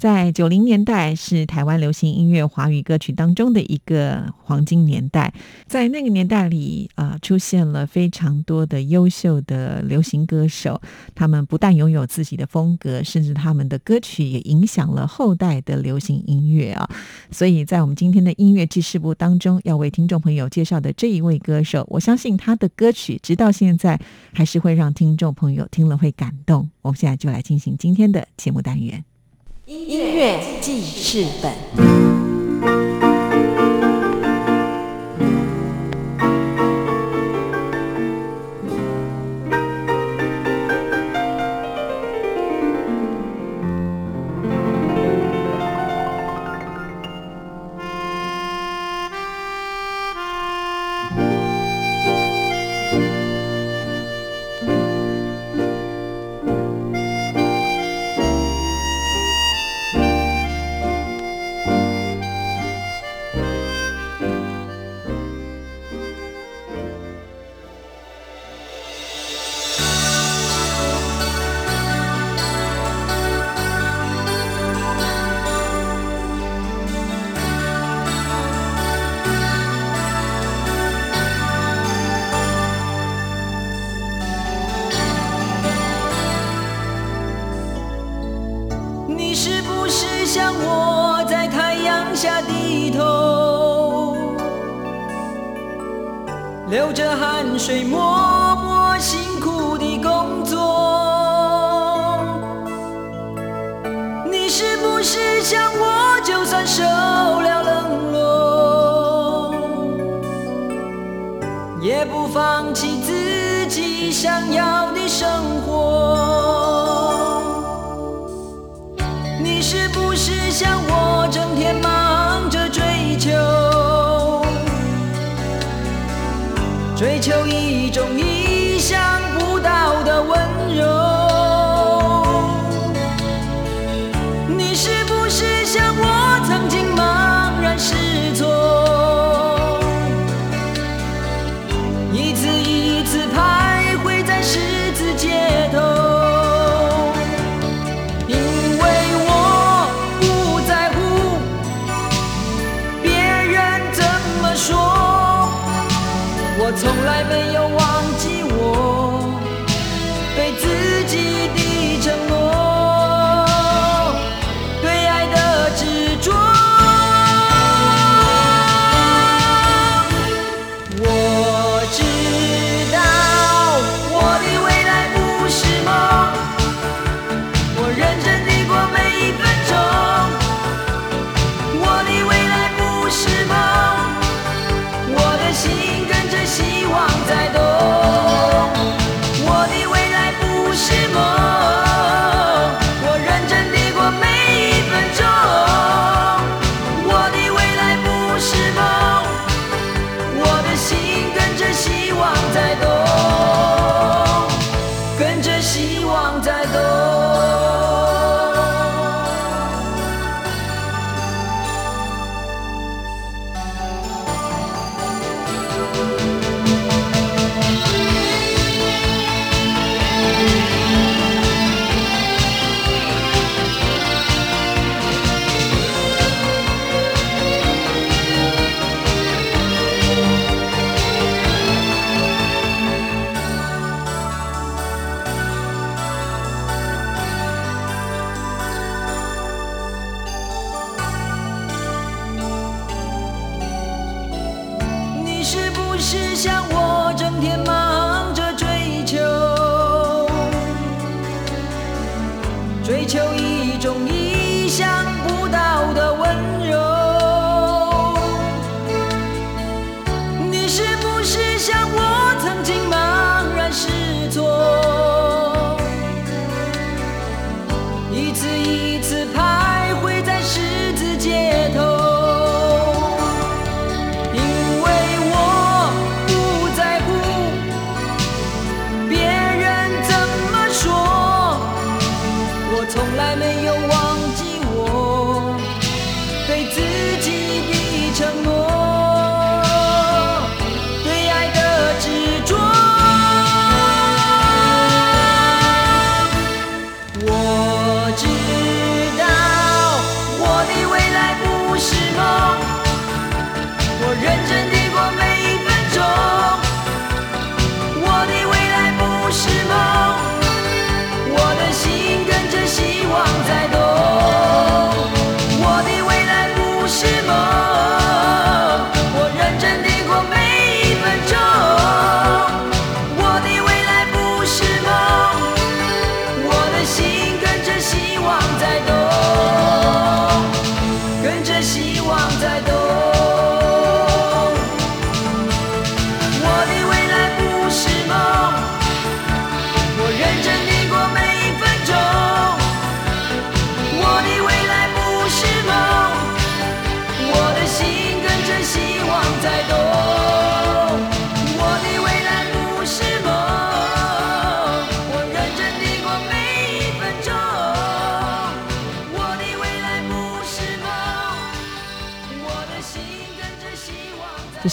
在九零年代是台湾流行音乐华语歌曲当中的一个黄金年代，在那个年代里啊，出现了非常多的优秀的流行歌手，他们不但拥有自己的风格，甚至他们的歌曲也影响了后代的流行音乐啊。所以在我们今天的音乐记事部当中，要为听众朋友介绍的这一位歌手，我相信他的歌曲直到现在还是会让听众朋友听了会感动。我们现在就来进行今天的节目单元。音乐记事本。你是不是像我，整天忙？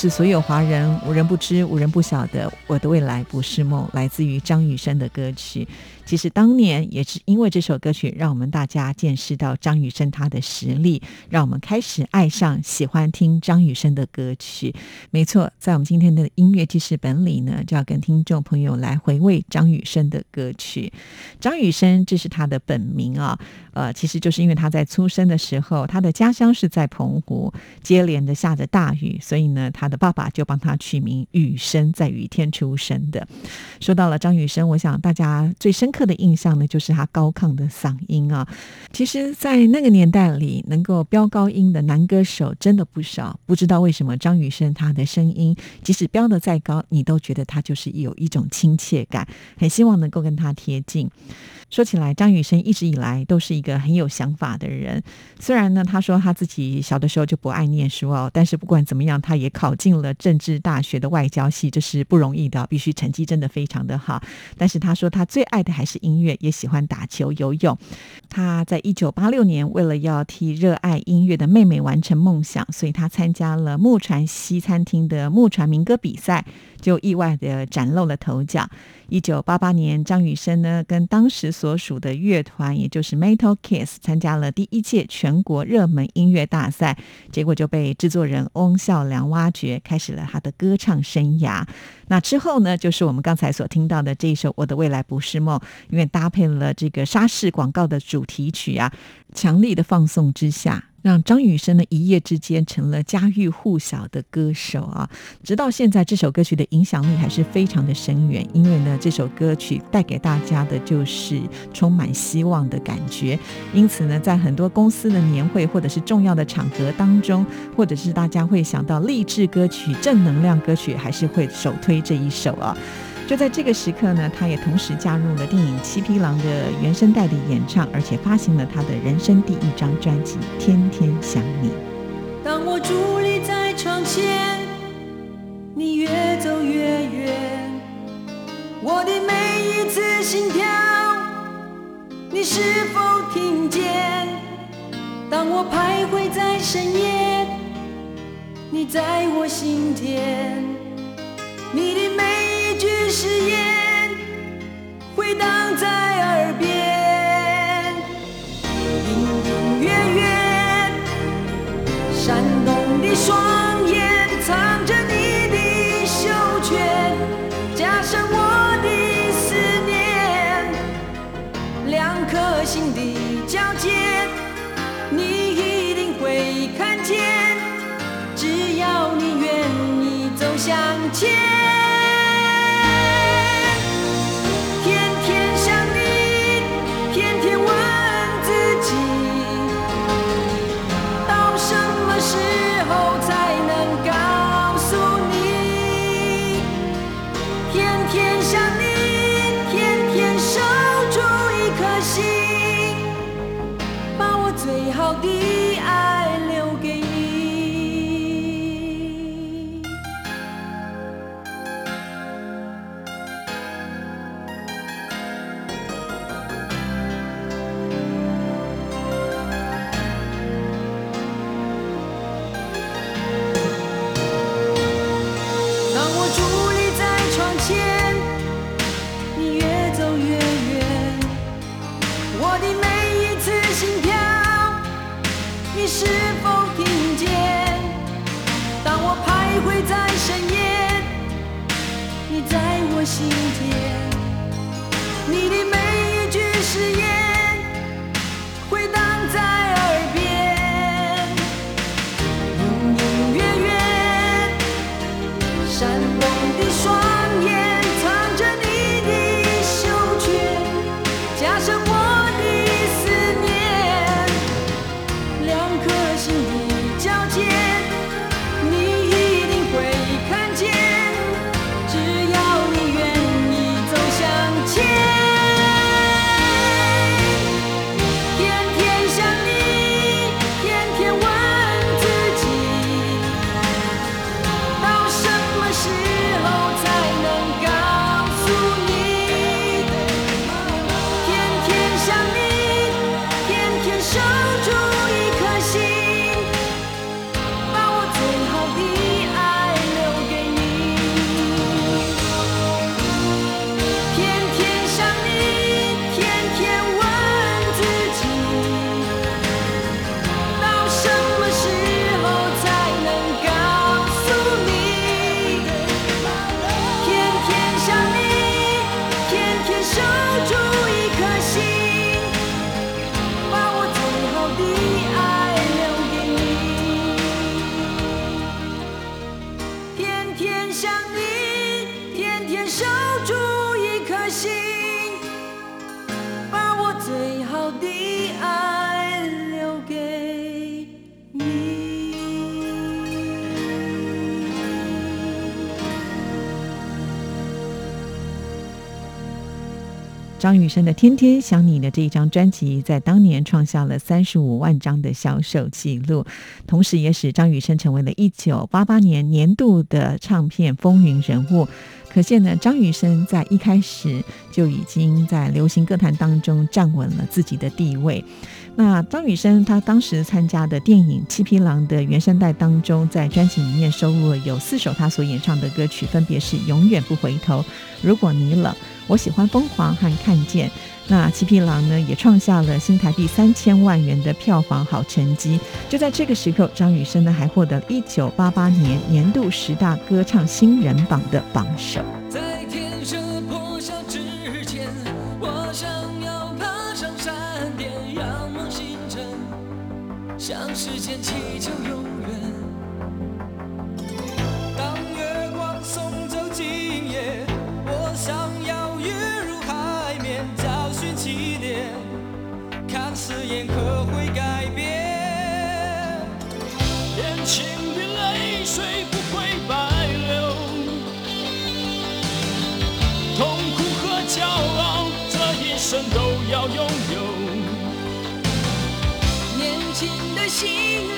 所有华人无人不知、无人不晓的《我的未来不是梦》，来自于张雨生的歌曲。其实当年也是因为这首歌曲，让我们大家见识到张雨生他的实力，让我们开始爱上、喜欢听张雨生的歌曲。没错，在我们今天的音乐记事本里呢，就要跟听众朋友来回味张雨生的歌曲。张雨生这是他的本名啊，呃，其实就是因为他在出生的时候，他的家乡是在澎湖，接连的下着大雨，所以呢，他的爸爸就帮他取名雨生，在雨天出生的。说到了张雨生，我想大家最深刻刻的印象呢，就是他高亢的嗓音啊。其实，在那个年代里，能够飙高音的男歌手真的不少。不知道为什么张雨生他的声音，即使飙得再高，你都觉得他就是有一种亲切感，很希望能够跟他贴近。说起来，张雨生一直以来都是一个很有想法的人。虽然呢，他说他自己小的时候就不爱念书哦，但是不管怎么样，他也考进了政治大学的外交系，这是不容易的，必须成绩真的非常的好。但是他说他最爱的还是音乐，也喜欢打球、游泳。他在一九八六年为了要替热爱音乐的妹妹完成梦想，所以他参加了木船西餐厅的木船民歌比赛，就意外的崭露了头角。一九八八年，张雨生呢跟当时所属的乐团，也就是 Metal Kiss，参加了第一届全国热门音乐大赛，结果就被制作人翁孝良挖掘，开始了他的歌唱生涯。那之后呢，就是我们刚才所听到的这一首《我的未来不是梦》，因为搭配了这个沙士广告的主题曲啊，强力的放送之下。让张雨生呢一夜之间成了家喻户晓的歌手啊！直到现在，这首歌曲的影响力还是非常的深远。因为呢，这首歌曲带给大家的就是充满希望的感觉。因此呢，在很多公司的年会或者是重要的场合当中，或者是大家会想到励志歌曲、正能量歌曲，还是会首推这一首啊。就在这个时刻呢，他也同时加入了电影《七匹狼》的原声带的演唱，而且发行了他的人生第一张专辑《天天想你》。当我伫立在窗前，你越走越远，我的每一次心跳，你是否听见？当我徘徊在深夜，你在我心田，你的每一句誓言回荡在耳边，隐隐约约。闪动的双眼藏着你的羞怯，加上我的思念，两颗心的交界，你一定会看见。只要你愿意走向前。张雨生的《天天想你》的这一张专辑，在当年创下了三十五万张的销售记录，同时也使张雨生成为了一九八八年年度的唱片风云人物。可见呢，张雨生在一开始就已经在流行歌坛当中站稳了自己的地位。那张雨生他当时参加的电影《七匹狼》的原声带当中，在专辑里面收录了有四首他所演唱的歌曲，分别是《永远不回头》、《如果你冷》、《我喜欢疯狂》和《看见》。那《七匹狼》呢，也创下了新台币三千万元的票房好成绩。就在这个时候，张雨生呢还获得一九八八年年度十大歌唱新人榜的榜首。在天色破晓之前，我想要爬上山巅，仰望星辰，向时间祈求永远。当月光送走今夜，我想誓言可会改变。年轻的泪水不会白流。痛苦和骄傲，这一生都要拥有。年轻的心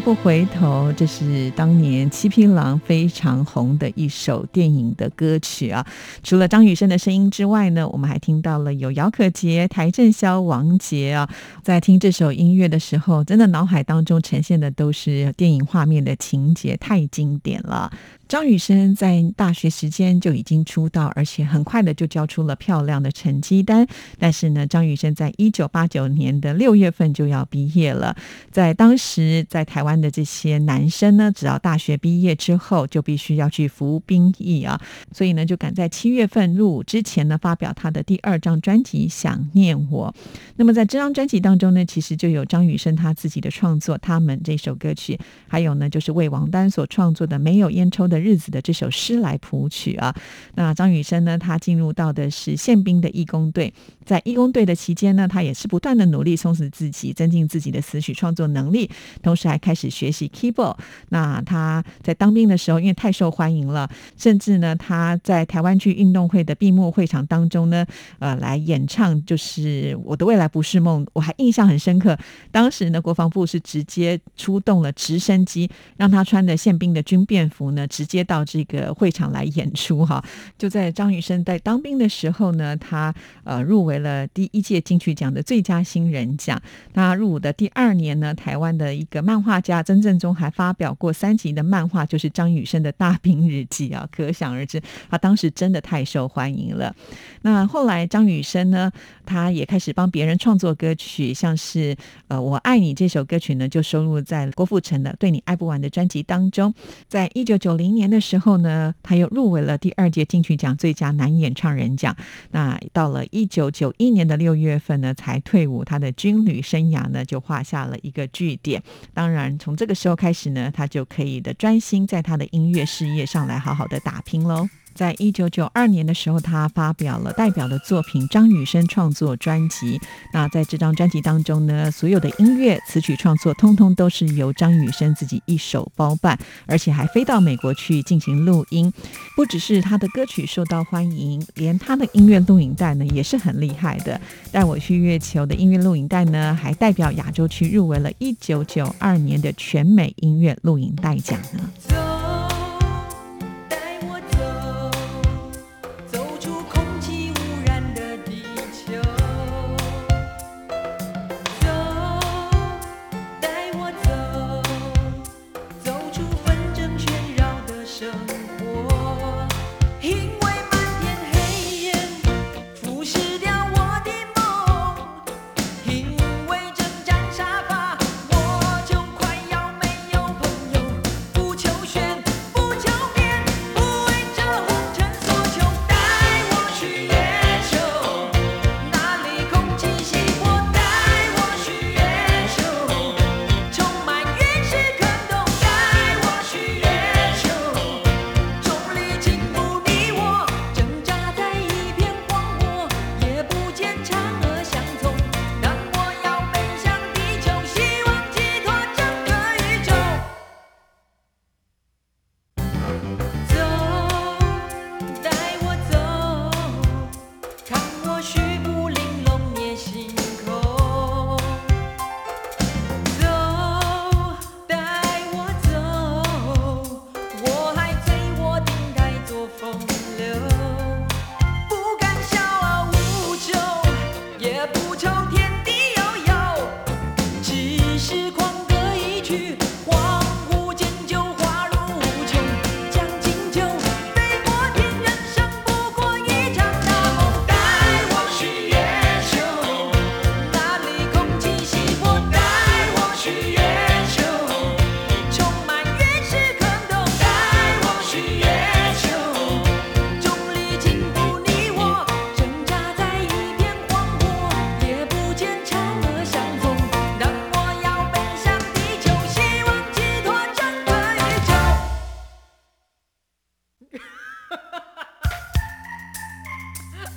不回头，这是当年七匹狼非常红的一首电影的歌曲啊。除了张雨生的声音之外呢，我们还听到了有姚可杰、邰正宵、王杰啊。在听这首音乐的时候，真的脑海当中呈现的都是电影画面的情节，太经典了。张雨生在大学时间就已经出道，而且很快的就交出了漂亮的成绩单。但是呢，张雨生在一九八九年的六月份就要毕业了。在当时，在台湾的这些男生呢，只要大学毕业之后，就必须要去服兵役啊。所以呢，就赶在七月份入伍之前呢，发表他的第二张专辑《想念我》。那么在这张专辑当中呢，其实就有张雨生他自己的创作，《他们》这首歌曲，还有呢，就是为王丹所创作的《没有烟抽的》。的日子的这首诗来谱曲啊，那张雨生呢？他进入到的是宪兵的义工队，在义工队的期间呢，他也是不断的努力充实自己，增进自己的词曲创作能力，同时还开始学习 keyboard。那他在当兵的时候，因为太受欢迎了，甚至呢，他在台湾区运动会的闭幕会场当中呢，呃，来演唱就是《我的未来不是梦》，我还印象很深刻。当时呢，国防部是直接出动了直升机，让他穿着宪兵的军便服呢，直直接到这个会场来演出哈，就在张雨生在当兵的时候呢，他呃入围了第一届金曲奖的最佳新人奖。那入伍的第二年呢，台湾的一个漫画家曾正中还发表过三集的漫画，就是张雨生的大兵日记啊，可想而知，他当时真的太受欢迎了。那后来张雨生呢，他也开始帮别人创作歌曲，像是呃我爱你这首歌曲呢，就收录在郭富城的《对你爱不完》的专辑当中。在一九九零。年的时候呢，他又入围了第二届金曲奖最佳男演唱人奖。那到了一九九一年的六月份呢，才退伍，他的军旅生涯呢就画下了一个句点。当然，从这个时候开始呢，他就可以的专心在他的音乐事业上来好好的打拼喽。在一九九二年的时候，他发表了代表的作品《张雨生创作专辑》。那在这张专辑当中呢，所有的音乐词曲创作，通通都是由张雨生自己一手包办，而且还飞到美国去进行录音。不只是他的歌曲受到欢迎，连他的音乐录影带呢也是很厉害的。带我去月球的音乐录影带呢，还代表亚洲区入围了一九九二年的全美音乐录影带奖呢。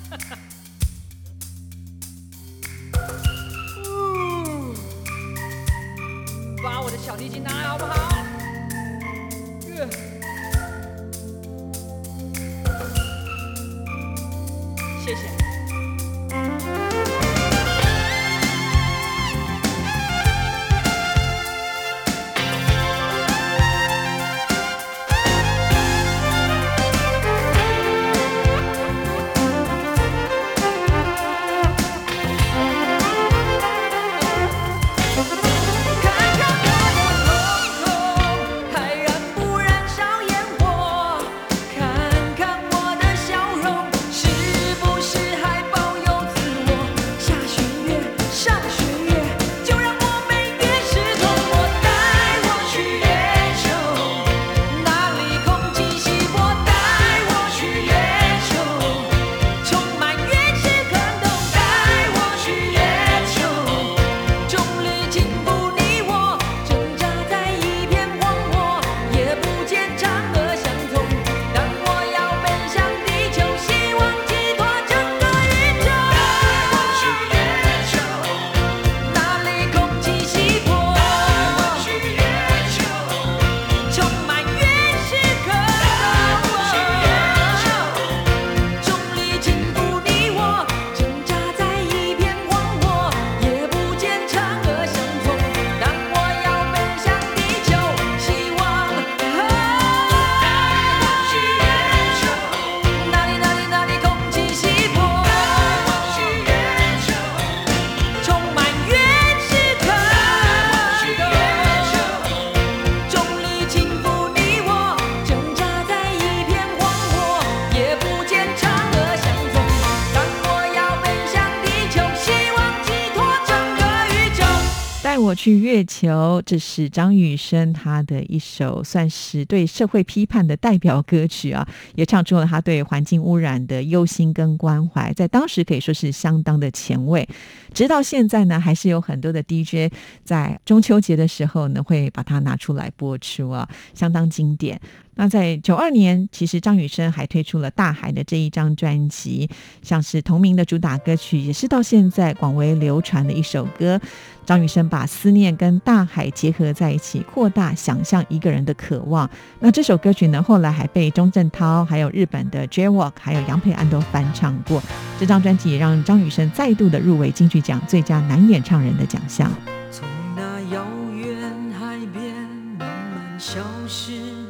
把我的小提琴拿来好不好？球》，这是张雨生他的一首算是对社会批判的代表歌曲啊，也唱出了他对环境污染的忧心跟关怀，在当时可以说是相当的前卫。直到现在呢，还是有很多的 DJ 在中秋节的时候呢，会把它拿出来播出啊，相当经典。那在九二年，其实张雨生还推出了《大海》的这一张专辑，像是同名的主打歌曲，也是到现在广为流传的一首歌。张雨生把思念跟大海结合在一起，扩大想象一个人的渴望。那这首歌曲呢，后来还被钟镇涛、还有日本的 J-Walk、还有杨培安都翻唱过。这张专辑也让张雨生再度的入围金曲奖最佳男演唱人的奖项。从那遥远海边慢慢消失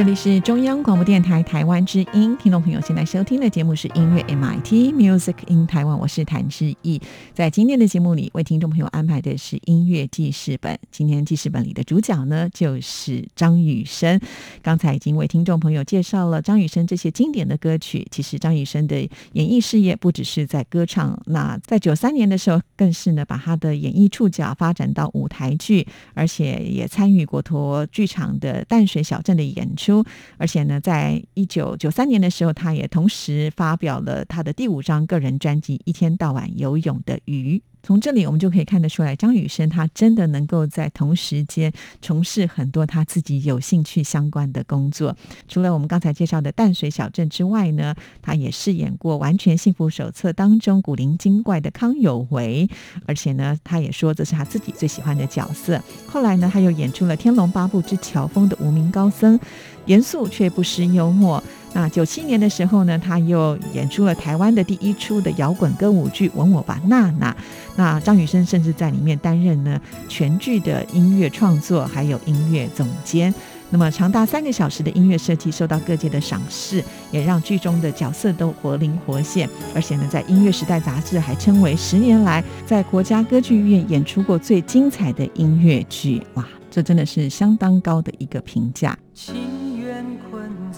这里是中央广播电台台湾之音，听众朋友现在收听的节目是音乐 MIT Music in Taiwan，我是谭志毅。在今天的节目里，为听众朋友安排的是音乐记事本。今天记事本里的主角呢，就是张雨生。刚才已经为听众朋友介绍了张雨生这些经典的歌曲。其实张雨生的演艺事业不只是在歌唱，那在九三年的时候，更是呢把他的演艺触角发展到舞台剧，而且也参与国陀剧场的淡水小镇的演。出，而且呢，在一九九三年的时候，他也同时发表了他的第五张个人专辑《一天到晚游泳的鱼》。从这里我们就可以看得出来，张雨生他真的能够在同时间从事很多他自己有兴趣相关的工作。除了我们刚才介绍的淡水小镇之外呢，他也饰演过《完全幸福手册》当中古灵精怪的康有为，而且呢，他也说这是他自己最喜欢的角色。后来呢，他又演出了《天龙八部之乔峰》的无名高僧，严肃却不失幽默。那九七年的时候呢，他又演出了台湾的第一出的摇滚歌舞剧《吻我吧，娜娜》。那张雨生甚至在里面担任呢全剧的音乐创作，还有音乐总监。那么长达三个小时的音乐设计受到各界的赏识，也让剧中的角色都活灵活现。而且呢，在《音乐时代》杂志还称为十年来在国家歌剧院演出过最精彩的音乐剧。哇，这真的是相当高的一个评价。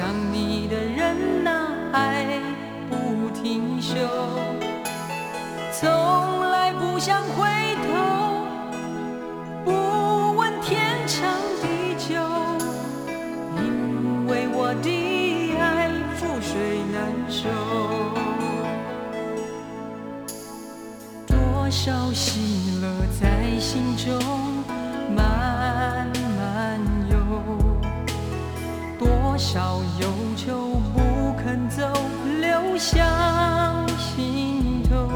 想你的人呐，还不停休，从来不想回头，不问天长地久，因为我的爱覆水难收，多少心少忧愁不肯走，流向心头，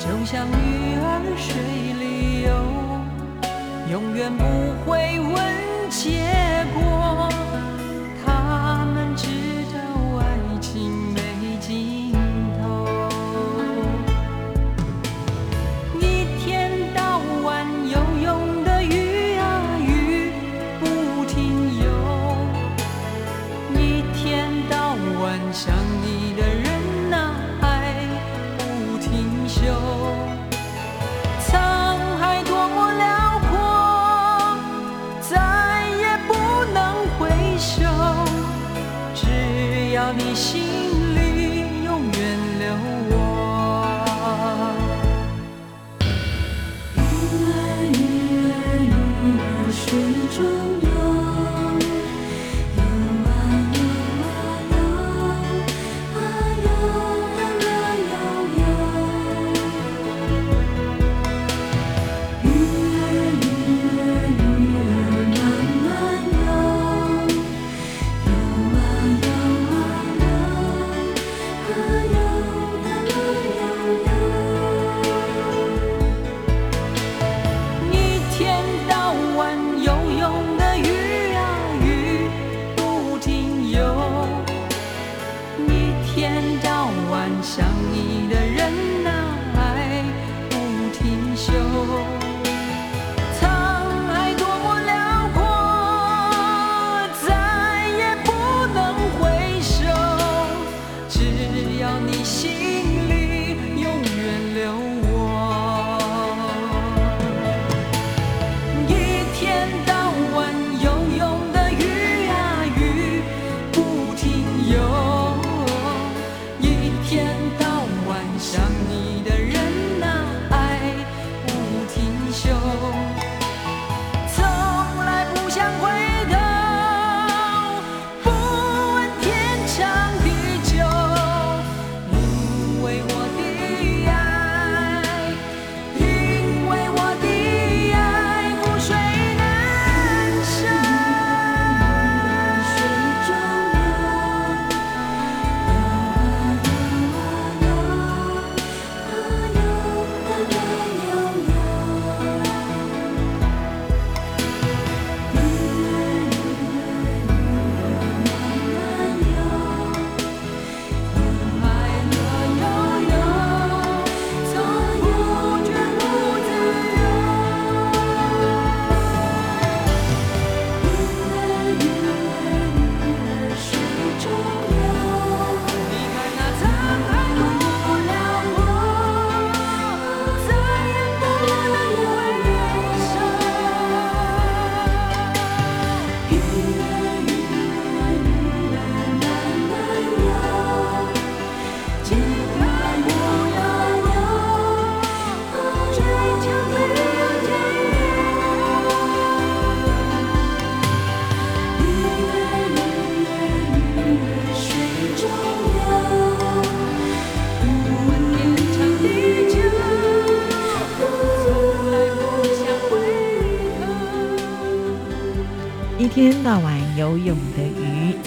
就像鱼儿水里游，永远不会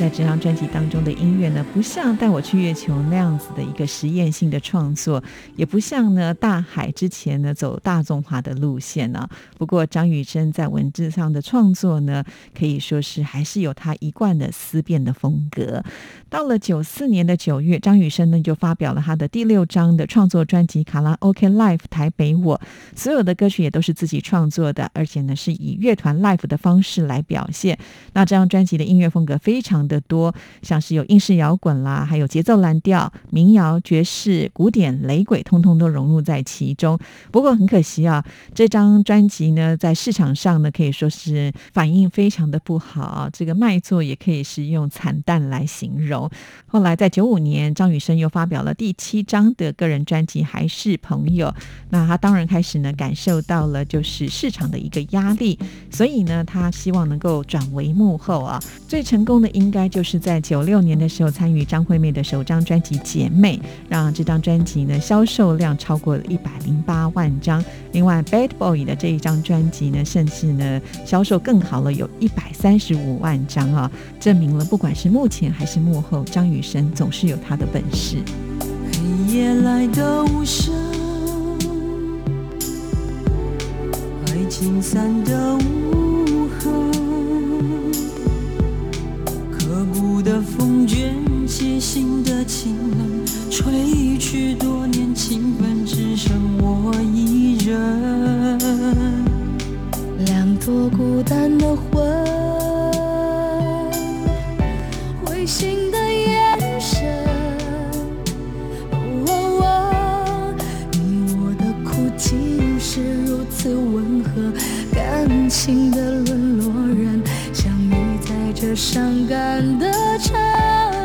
这张专辑当中的音乐呢，不像《带我去月球》那样子的一个实验性的创作，也不像呢大海之前呢走大众化的路线呢。不过张雨生在文字上的创作呢，可以说是还是有他一贯的思辨的风格。到了九四年的九月，张雨生呢就发表了他的第六张的创作专辑《卡拉 OK Live 台北我》，所有的歌曲也都是自己创作的，而且呢是以乐团 live 的方式来表现。那这张专辑的音乐风格非常的多，像是有英式摇滚啦，还有节奏蓝调、民谣、爵士、古典、雷鬼，通通都融入在其中。不过很可惜啊，这张专辑呢，在市场上呢，可以说是反应非常的不好，这个卖座也可以是用惨淡来形容。后来在九五年，张雨生又发表了第七张的个人专辑《还是朋友》，那他当然开始呢，感受到了就是市场的一个压力，所以呢，他希望能够。转为幕后啊，最成功的应该就是在九六年的时候参与张惠妹的首张专辑《姐妹》，让这张专辑呢销售量超过了一百零八万张。另外，《Bad Boy》的这一张专辑呢，甚至呢销售更好了，有一百三十五万张啊，证明了不管是幕前还是幕后，张雨生总是有他的本事。黑夜来的无声，爱情散的无痕。的风卷起心的清冷，吹去多年情分，只剩我一人。两朵孤单的魂，灰心的眼神。哦，你我的苦竟是如此温和，感情的，这伤感的城。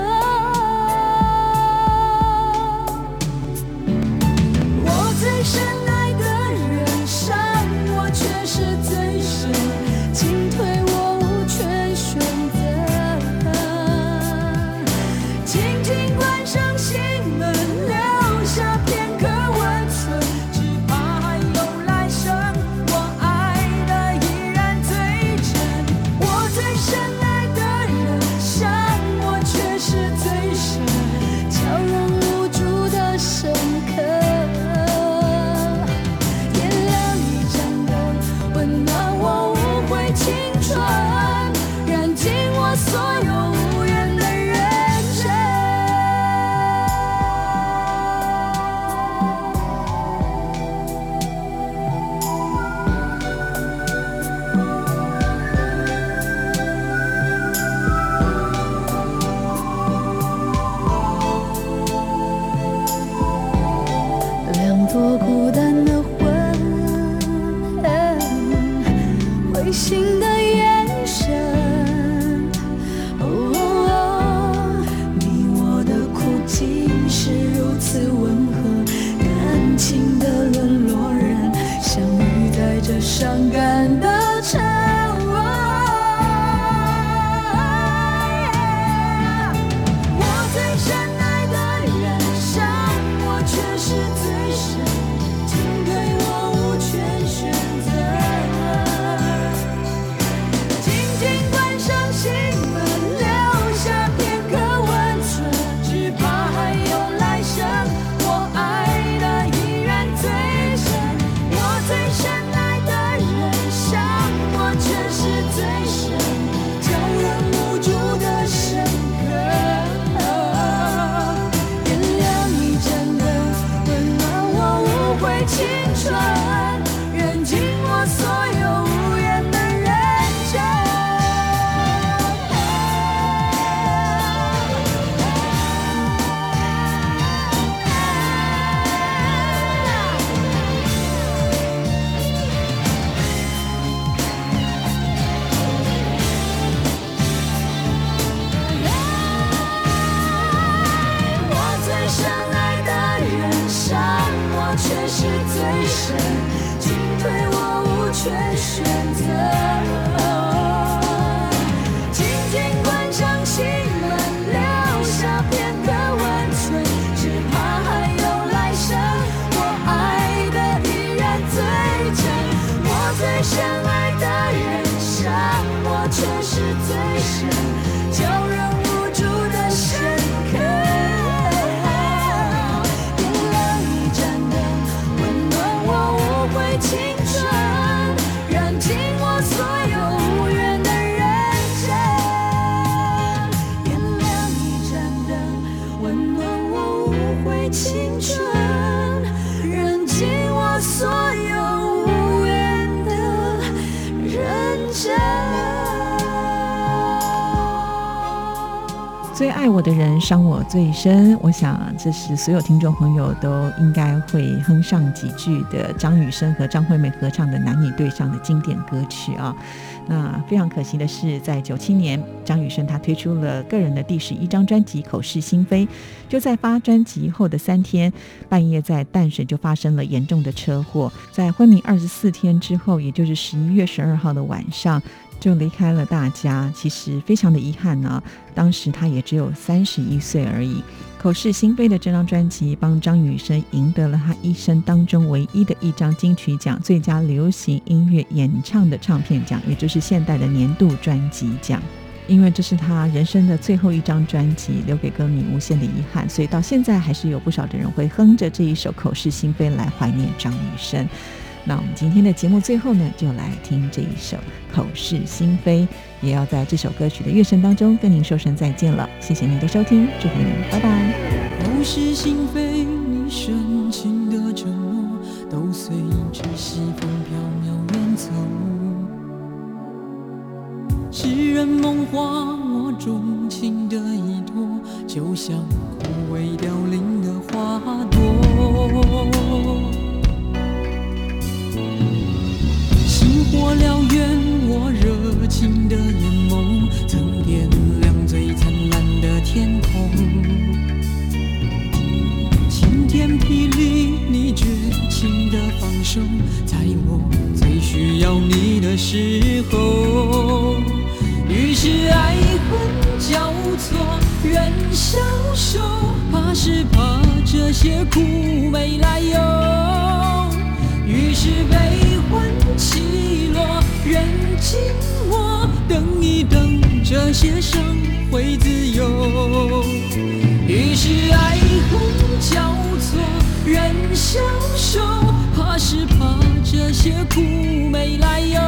相爱的人，伤我。却是最深，爱我的人伤我最深，我想这是所有听众朋友都应该会哼上几句的张雨生和张惠妹合唱的男女对唱的经典歌曲啊。那非常可惜的是，在九七年，张雨生他推出了个人的第十一张专辑《口是心非》，就在发专辑后的三天，半夜在淡水就发生了严重的车祸，在昏迷二十四天之后，也就是十一月十二号的晚上。就离开了大家，其实非常的遗憾呢。当时他也只有三十一岁而已。口是心非的这张专辑，帮张雨生赢得了他一生当中唯一的一张金曲奖最佳流行音乐演唱的唱片奖，也就是现代的年度专辑奖。因为这是他人生的最后一张专辑，留给歌迷无限的遗憾，所以到现在还是有不少的人会哼着这一首《口是心非》来怀念张雨生。那我们今天的节目最后呢，就来听这一首《口是心非》，也要在这首歌曲的乐声当中跟您说声再见了。谢谢您的收听，祝福您，拜拜。口是心非，你深情的承诺，都随着西风飘渺远走。诗人梦话，我钟情的依托，就像枯萎凋零的花朵。我燎原，我热情的眼眸，曾点亮最灿烂的天空。晴天霹雳，你绝情的放手，在我最需要你的时候。于是爱恨交错，人消瘦，怕是怕这些苦没来由。于是悲欢起落，人静默等一等，这些伤会自由。于是爱恨交错，人消瘦，怕是怕这些苦没来由